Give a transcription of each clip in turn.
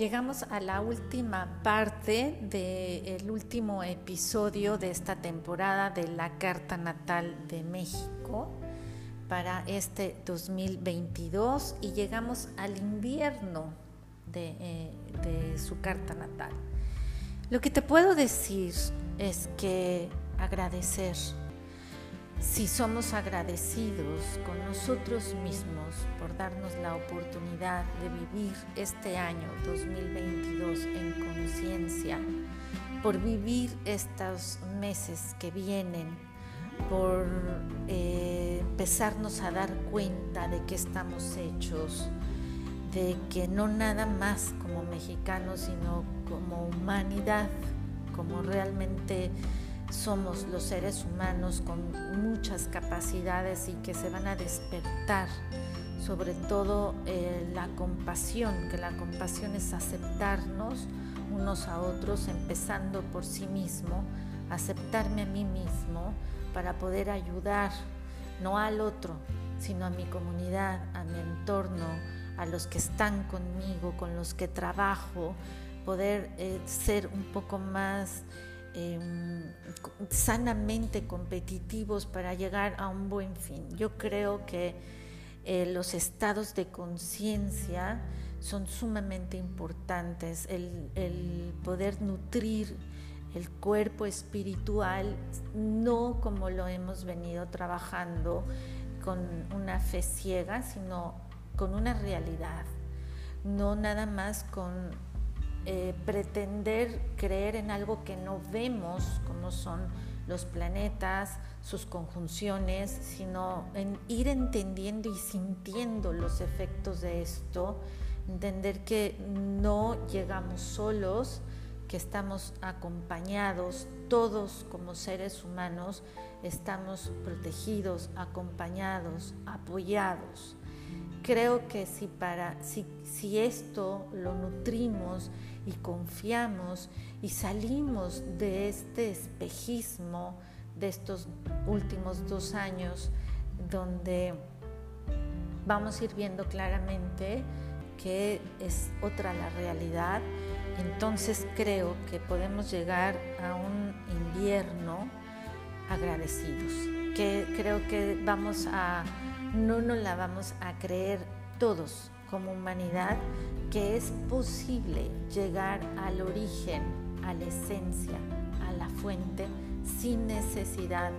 llegamos a la última parte del último episodio de esta temporada de la Carta Natal de México para este 2022 y llegamos al invierno de, eh, de su carta natal. Lo que te puedo decir es que agradecer si somos agradecidos con nosotros mismos por darnos la oportunidad de vivir este año 2022 en conciencia, por vivir estos meses que vienen, por eh, empezarnos a dar cuenta de que estamos hechos, de que no nada más como mexicanos, sino como humanidad, como realmente somos los seres humanos con muchas capacidades y que se van a despertar, sobre todo eh, la compasión, que la compasión es aceptarnos unos a otros, empezando por sí mismo, aceptarme a mí mismo para poder ayudar, no al otro, sino a mi comunidad, a mi entorno, a los que están conmigo, con los que trabajo, poder eh, ser un poco más Em, sanamente competitivos para llegar a un buen fin. Yo creo que eh, los estados de conciencia son sumamente importantes, el, poder nutrir el cuerpo espiritual, no como lo hemos venido trabajando con una fe ciega, sino con una realidad, no nada más con eh, pretender creer en algo que no vemos, como son los planetas, sus conjunciones, sino en ir entendiendo y sintiendo los efectos de esto, entender que no llegamos solos, que estamos acompañados, todos como seres humanos estamos protegidos, acompañados, apoyados. Creo que si, para, si, si esto lo nutrimos y confiamos y salimos de este espejismo de estos últimos dos años donde vamos a ir viendo claramente que es otra la realidad, entonces creo que podemos llegar a un invierno agradecidos, que creo que vamos a, no nos la vamos a creer todos como humanidad que es posible llegar al origen, a la esencia, a la fuente, sin necesidad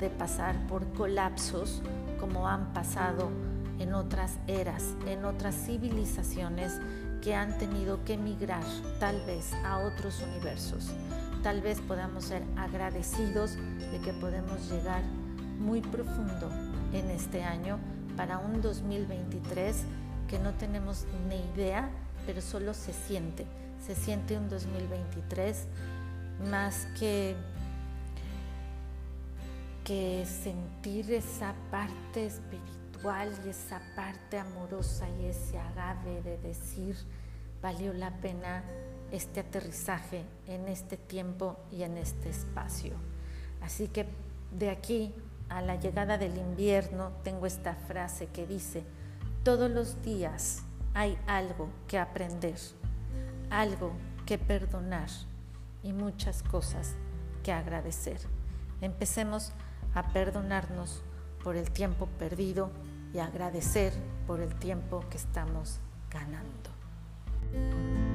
de pasar por colapsos como han pasado en otras eras, en otras civilizaciones que han tenido que emigrar tal vez a otros universos. Tal vez podamos ser agradecidos de que podemos llegar muy profundo en este año para un 2023 que no tenemos ni idea, pero solo se siente. Se siente un 2023 más que, que sentir esa parte espiritual y esa parte amorosa y ese agave de decir, valió la pena este aterrizaje en este tiempo y en este espacio. Así que de aquí a la llegada del invierno tengo esta frase que dice, todos los días hay algo que aprender, algo que perdonar y muchas cosas que agradecer. Empecemos a perdonarnos por el tiempo perdido y agradecer por el tiempo que estamos ganando.